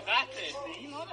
tocaste? Sí, no.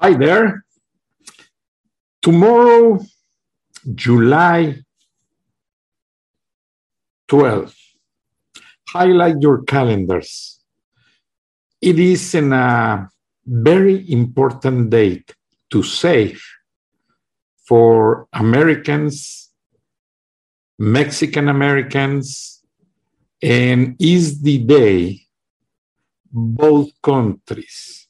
Hi there. Tomorrow, July 12th. Highlight your calendars. It is a very important date to save for Americans, Mexican Americans, and is the day both countries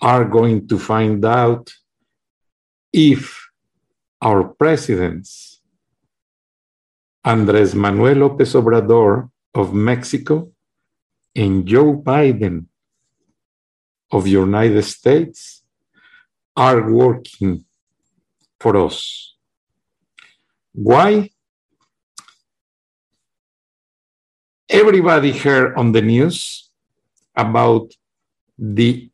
are going to find out if our presidents, Andres Manuel Lopez Obrador of Mexico and Joe Biden of the United States, are working for us. Why? Everybody heard on the news about the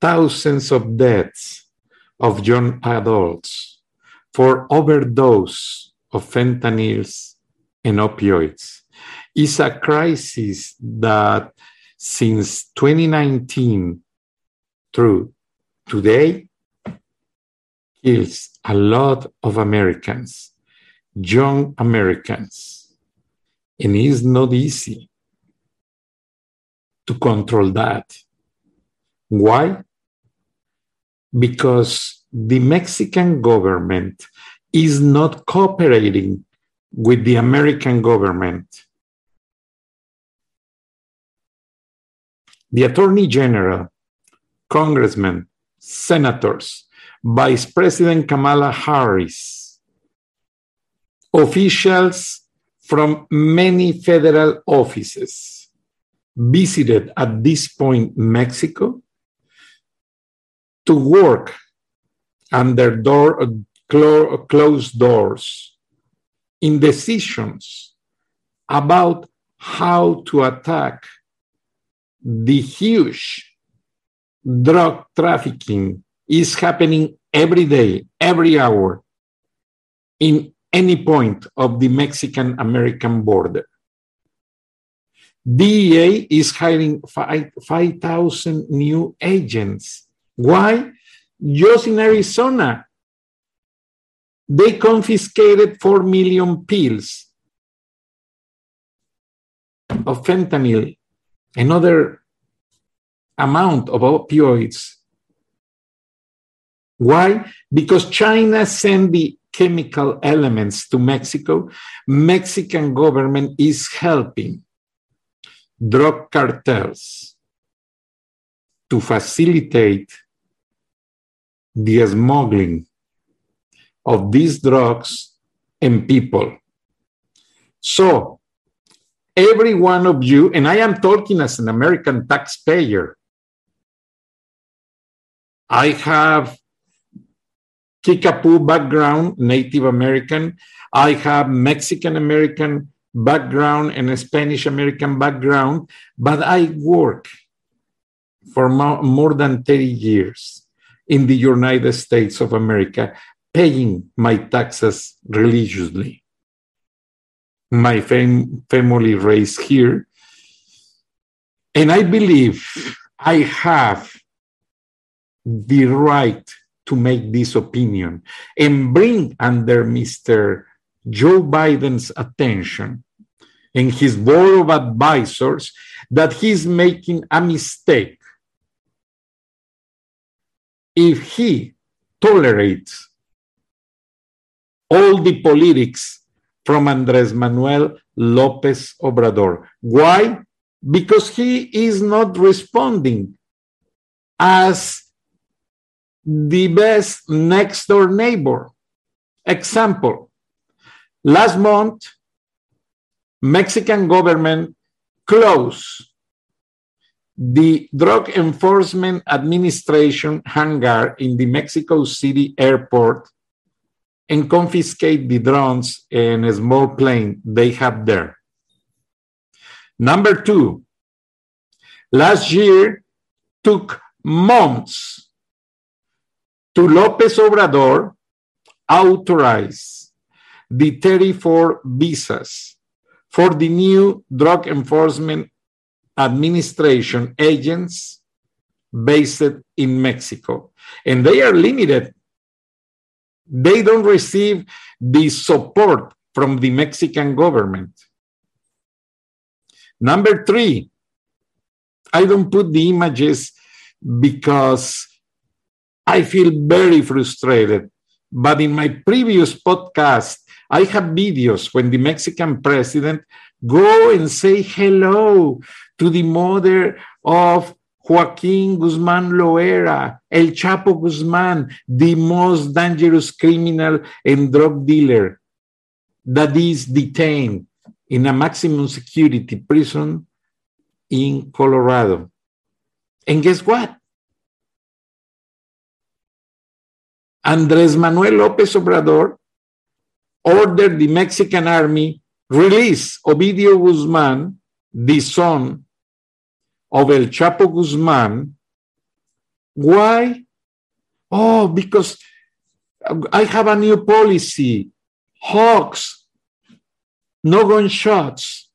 thousands of deaths of young adults for overdose of fentanyls and opioids is a crisis that since 2019 through today kills a lot of Americans, young Americans. And it's not easy to control that. Why? Because the Mexican government is not cooperating with the American government. The Attorney General, congressmen, senators, Vice President Kamala Harris, officials from many federal offices visited at this point Mexico to work under door, uh, uh, closed doors in decisions about how to attack the huge drug trafficking is happening every day, every hour, in any point of the Mexican American border. DEA is hiring 5,000 new agents. Why? Just in Arizona, they confiscated 4 million pills of fentanyl, another amount of opioids why? Because China sent the chemical elements to Mexico. Mexican government is helping drug cartels to facilitate the smuggling of these drugs and people. So, every one of you, and I am talking as an American taxpayer, I have Kickapoo background, Native American. I have Mexican American background and a Spanish American background, but I work for more than 30 years in the United States of America, paying my taxes religiously. My fam- family raised here. And I believe I have the right to make this opinion and bring under Mr. Joe Biden's attention and his board of advisors that he's making a mistake if he tolerates all the politics from Andres Manuel Lopez Obrador. Why? Because he is not responding as the best next door neighbor. Example, last month, Mexican government closed the Drug Enforcement Administration hangar in the Mexico City airport and confiscate the drones and a small plane they have there. Number two, last year took months to López Obrador authorize the 34 visas for the new Drug Enforcement Administration agents based in Mexico. And they are limited. They don't receive the support from the Mexican government. Number three, I don't put the images because I feel very frustrated. But in my previous podcast, I have videos when the Mexican president go and say hello to the mother of Joaquin Guzman Loera, El Chapo Guzman, the most dangerous criminal and drug dealer that is detained in a maximum security prison in Colorado. And guess what? Andrés Manuel López Obrador ordered the Mexican army release Ovidio Guzman, the son of El Chapo Guzman, Why? Oh, because I have a new policy. Hawks, no gunshots.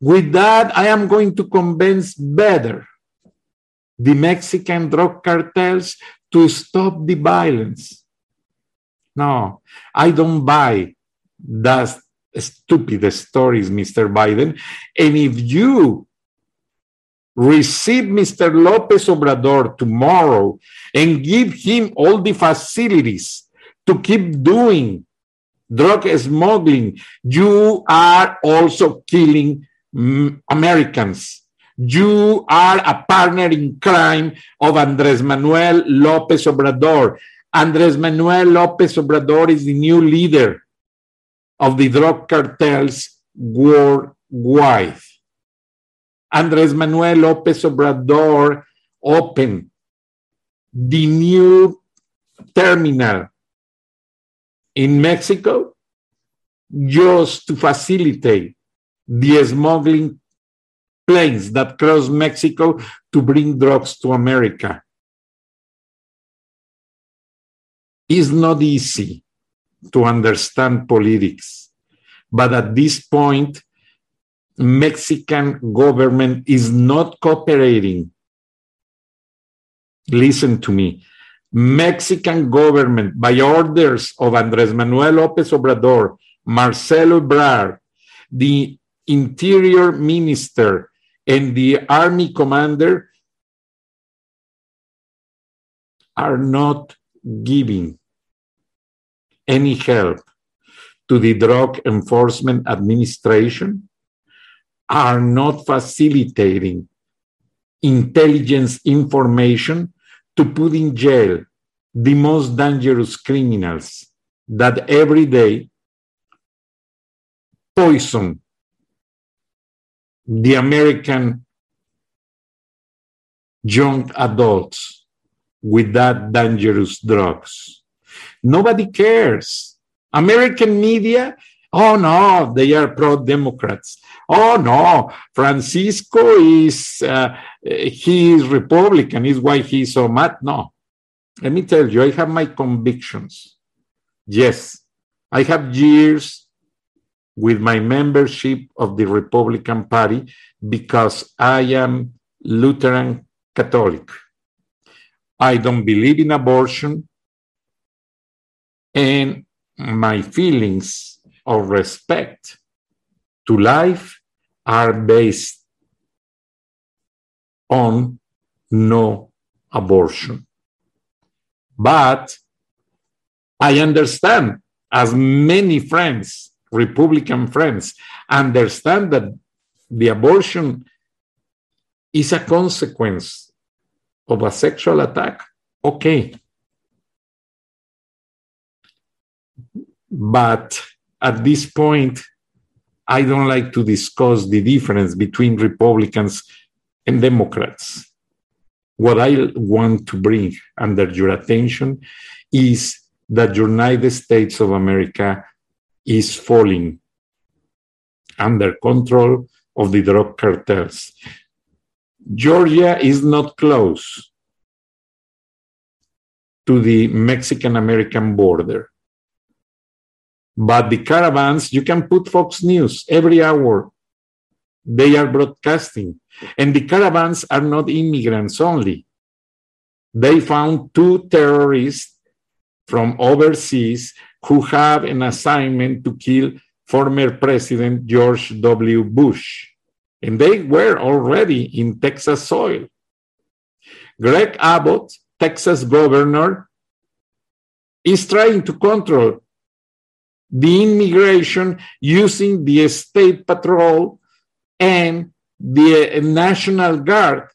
With that, I am going to convince better the Mexican drug cartels to stop the violence. No, I don't buy that stupid stories, Mr. Biden. And if you receive Mr. Lopez Obrador tomorrow and give him all the facilities to keep doing drug smuggling, you are also killing mm, Americans. You are a partner in crime of Andres Manuel Lopez Obrador. Andres Manuel Lopez Obrador is the new leader of the drug cartels worldwide. Andres Manuel Lopez Obrador opened the new terminal in Mexico just to facilitate the smuggling planes that cross Mexico to bring drugs to America. It's not easy to understand politics, but at this point, Mexican government is not cooperating. Listen to me. Mexican government, by orders of Andres Manuel López Obrador, Marcelo Ebrard, the interior minister, and the army commander are not giving any help to the Drug Enforcement Administration are not facilitating intelligence information to put in jail the most dangerous criminals that every day poison the American young adults with that dangerous drugs. Nobody cares. American media Oh no, they are pro Democrats. Oh no, Francisco is uh, he is Republican. Is why he's so mad. No, let me tell you, I have my convictions. Yes, I have years with my membership of the Republican Party because I am Lutheran Catholic. I don't believe in abortion, and my feelings of respect to life are based on no abortion. But I understand, as many friends, Republican friends, understand that the abortion is a consequence of a sexual attack. Okay. But at this point, I don't like to discuss the difference between Republicans and Democrats. What I want to bring under your attention is that the United States of America is falling under control of the drug cartels. Georgia is not close to the Mexican American border. But the caravans, you can put Fox News every hour. They are broadcasting. And the caravans are not immigrants only. They found two terrorists from overseas who have an assignment to kill former President George W. Bush. And they were already in Texas soil. Greg Abbott, Texas governor, is trying to control the immigration using the state patrol and the uh, National Guard.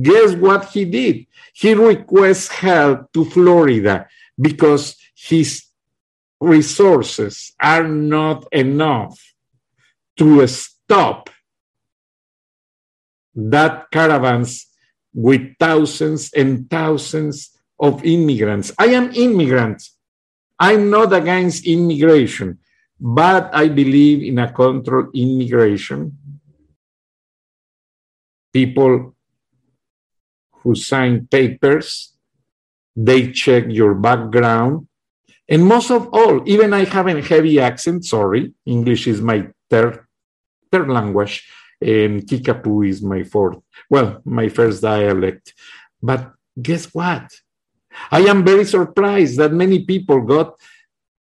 Guess what he did? He requests help to Florida because his resources are not enough to stop that caravans with thousands and thousands of immigrants. I am immigrant. I'm not against immigration, but I believe in a controlled immigration. People who sign papers, they check your background. And most of all, even I have a heavy accent, sorry, English is my third, third language, and Kickapoo is my fourth, well, my first dialect. But guess what? I am very surprised that many people got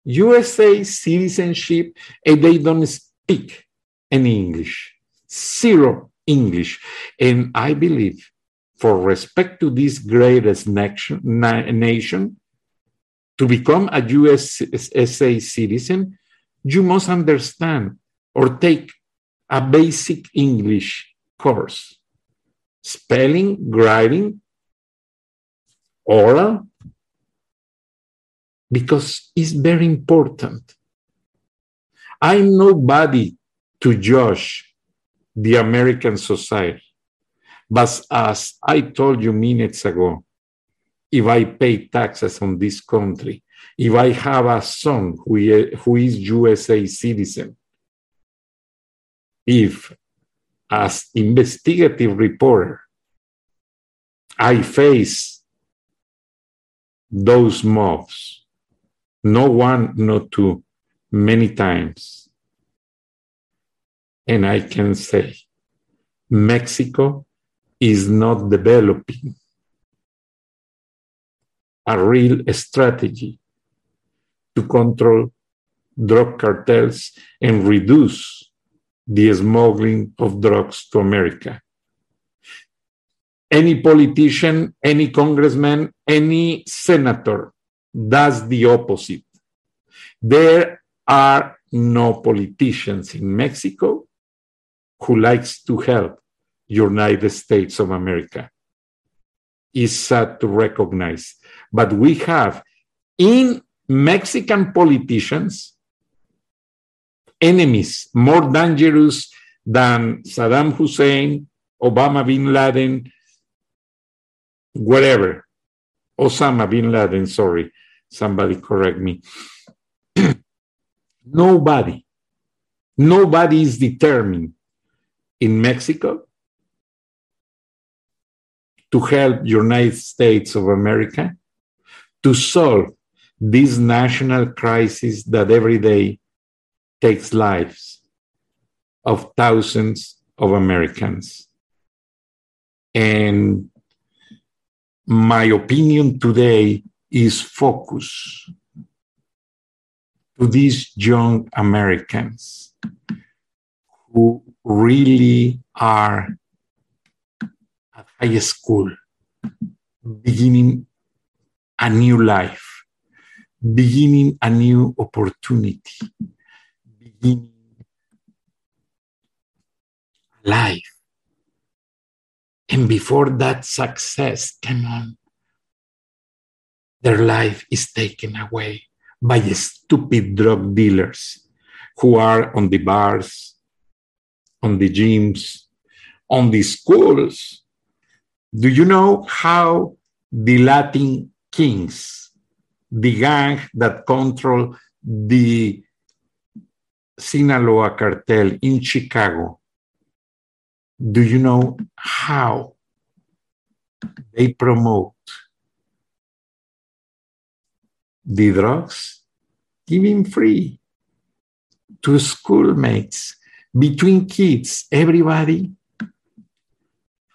USA citizenship and they don't speak any English, zero English. And I believe, for respect to this greatest nation, nation to become a USA citizen, you must understand or take a basic English course spelling, writing, oral, because it's very important. I'm nobody to judge the American society. But as I told you minutes ago, if I pay taxes on this country, if I have a son who, who is USA citizen, if as investigative reporter I face those mobs, no one, not two, many times. And I can say, Mexico is not developing a real strategy to control drug cartels and reduce the smuggling of drugs to America. Any politician, any congressman, any senator does the opposite. There are no politicians in Mexico who likes to help United States of America. It's sad to recognize. But we have in Mexican politicians enemies more dangerous than Saddam Hussein, Obama bin Laden, whatever. Osama bin Laden, sorry, somebody correct me. nobody, nobody is determined in Mexico to help United States of America to solve this national crisis that every day takes lives of thousands of Americans. And my opinion today is focus to these young Americans who really are at high school, beginning a new life, beginning a new opportunity, beginning life. And before that success, come on, their life is taken away by stupid drug dealers who are on the bars, on the gyms, on the schools. Do you know how the Latin kings, the gang that control the Sinaloa cartel in Chicago, do you know how they promote the drugs? Giving free to schoolmates, between kids, everybody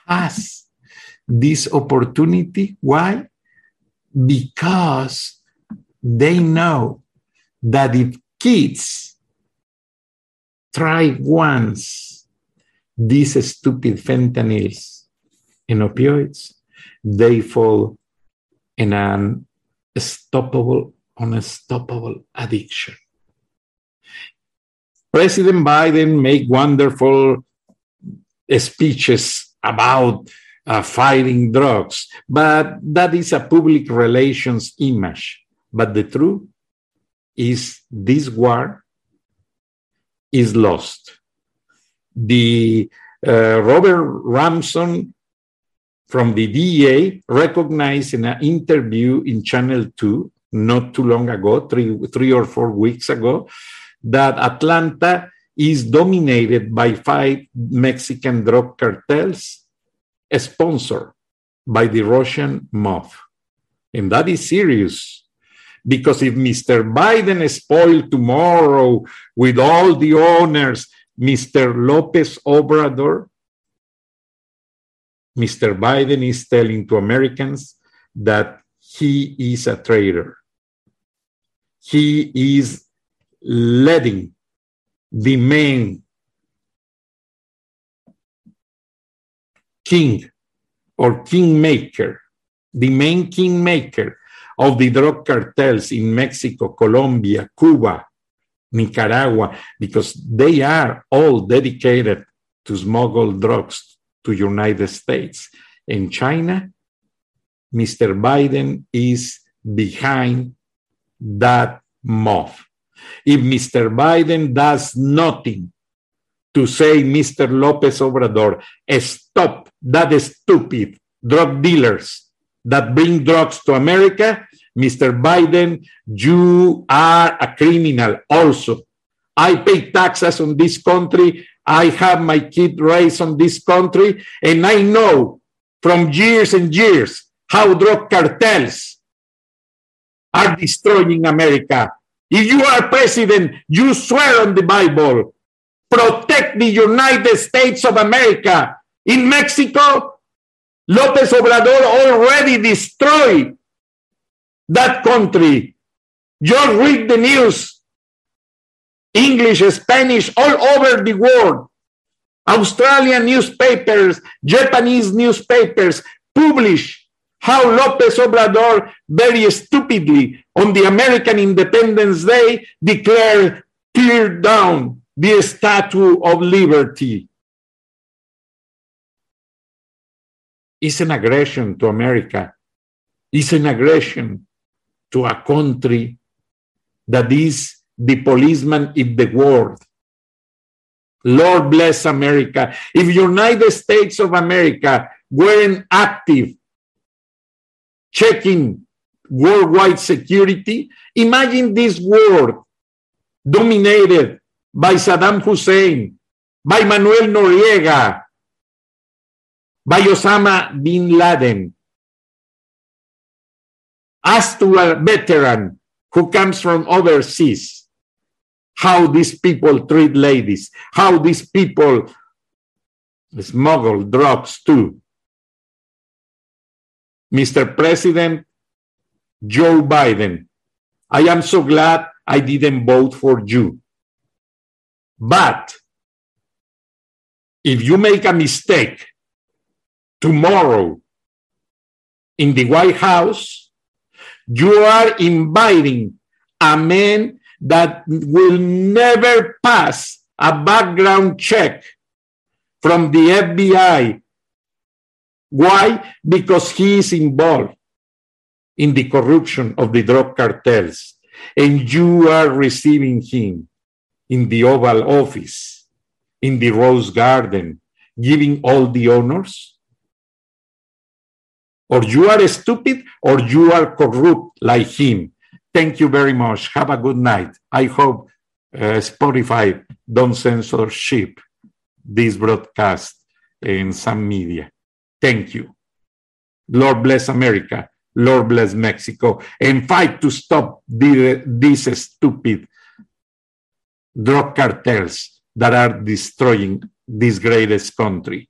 has this opportunity. Why? Because they know that if kids try once these stupid fentanyls and opioids, they fall in an unstoppable, unstoppable addiction. President Biden make wonderful speeches about uh, fighting drugs, but that is a public relations image. But the truth is this war is lost. The uh, Robert Ramson from the DEA recognized in an interview in Channel 2 not too long ago, three, three or four weeks ago, that Atlanta is dominated by five Mexican drug cartels sponsored by the Russian mob. And that is serious. Because if Mr. Biden is spoiled tomorrow with all the honors, Mr. Lopez Obrador, Mr. Biden is telling to Americans that he is a traitor. He is letting the main king or kingmaker, the main kingmaker of the drug cartels in Mexico, Colombia, Cuba, Nicaragua, because they are all dedicated to smuggle drugs to United States. In China, Mr. Biden is behind that mob. If Mr. Biden does nothing to say, Mr. Lopez Obrador, stop that stupid drug dealers that bring drugs to America, Mr. Biden, you are a criminal also. I pay taxes on this country. I have my kid raised on this country, and I know from years and years how drug cartels are destroying America. If you are president, you swear on the Bible, protect the United States of America. In Mexico, Lopez Obrador already destroyed that country. Just read the news. English, Spanish, all over the world. Australian newspapers, Japanese newspapers publish how Lopez Obrador very stupidly on the American Independence Day declared tear down the Statue of Liberty. It's an aggression to America. It's an aggression to a country that is the policeman in the world. Lord bless America. If United States of America weren't active checking worldwide security, imagine this world dominated by Saddam Hussein, by Manuel Noriega, by Osama bin Laden. As to a veteran who comes from overseas, how these people treat ladies, how these people smuggle drugs too. Mr. President Joe Biden, I am so glad I didn't vote for you. But if you make a mistake tomorrow in the White House, you are inviting a man that will never pass a background check from the FBI. Why? Because he is involved in the corruption of the drug cartels, and you are receiving him in the Oval Office, in the Rose Garden, giving all the honors? Or you are stupid or you are corrupt like him. Thank you very much. Have a good night. I hope uh, Spotify don't censorship this broadcast in some media. Thank you. Lord bless America. Lord bless Mexico. And fight to stop the, this stupid drug cartels that are destroying this greatest country.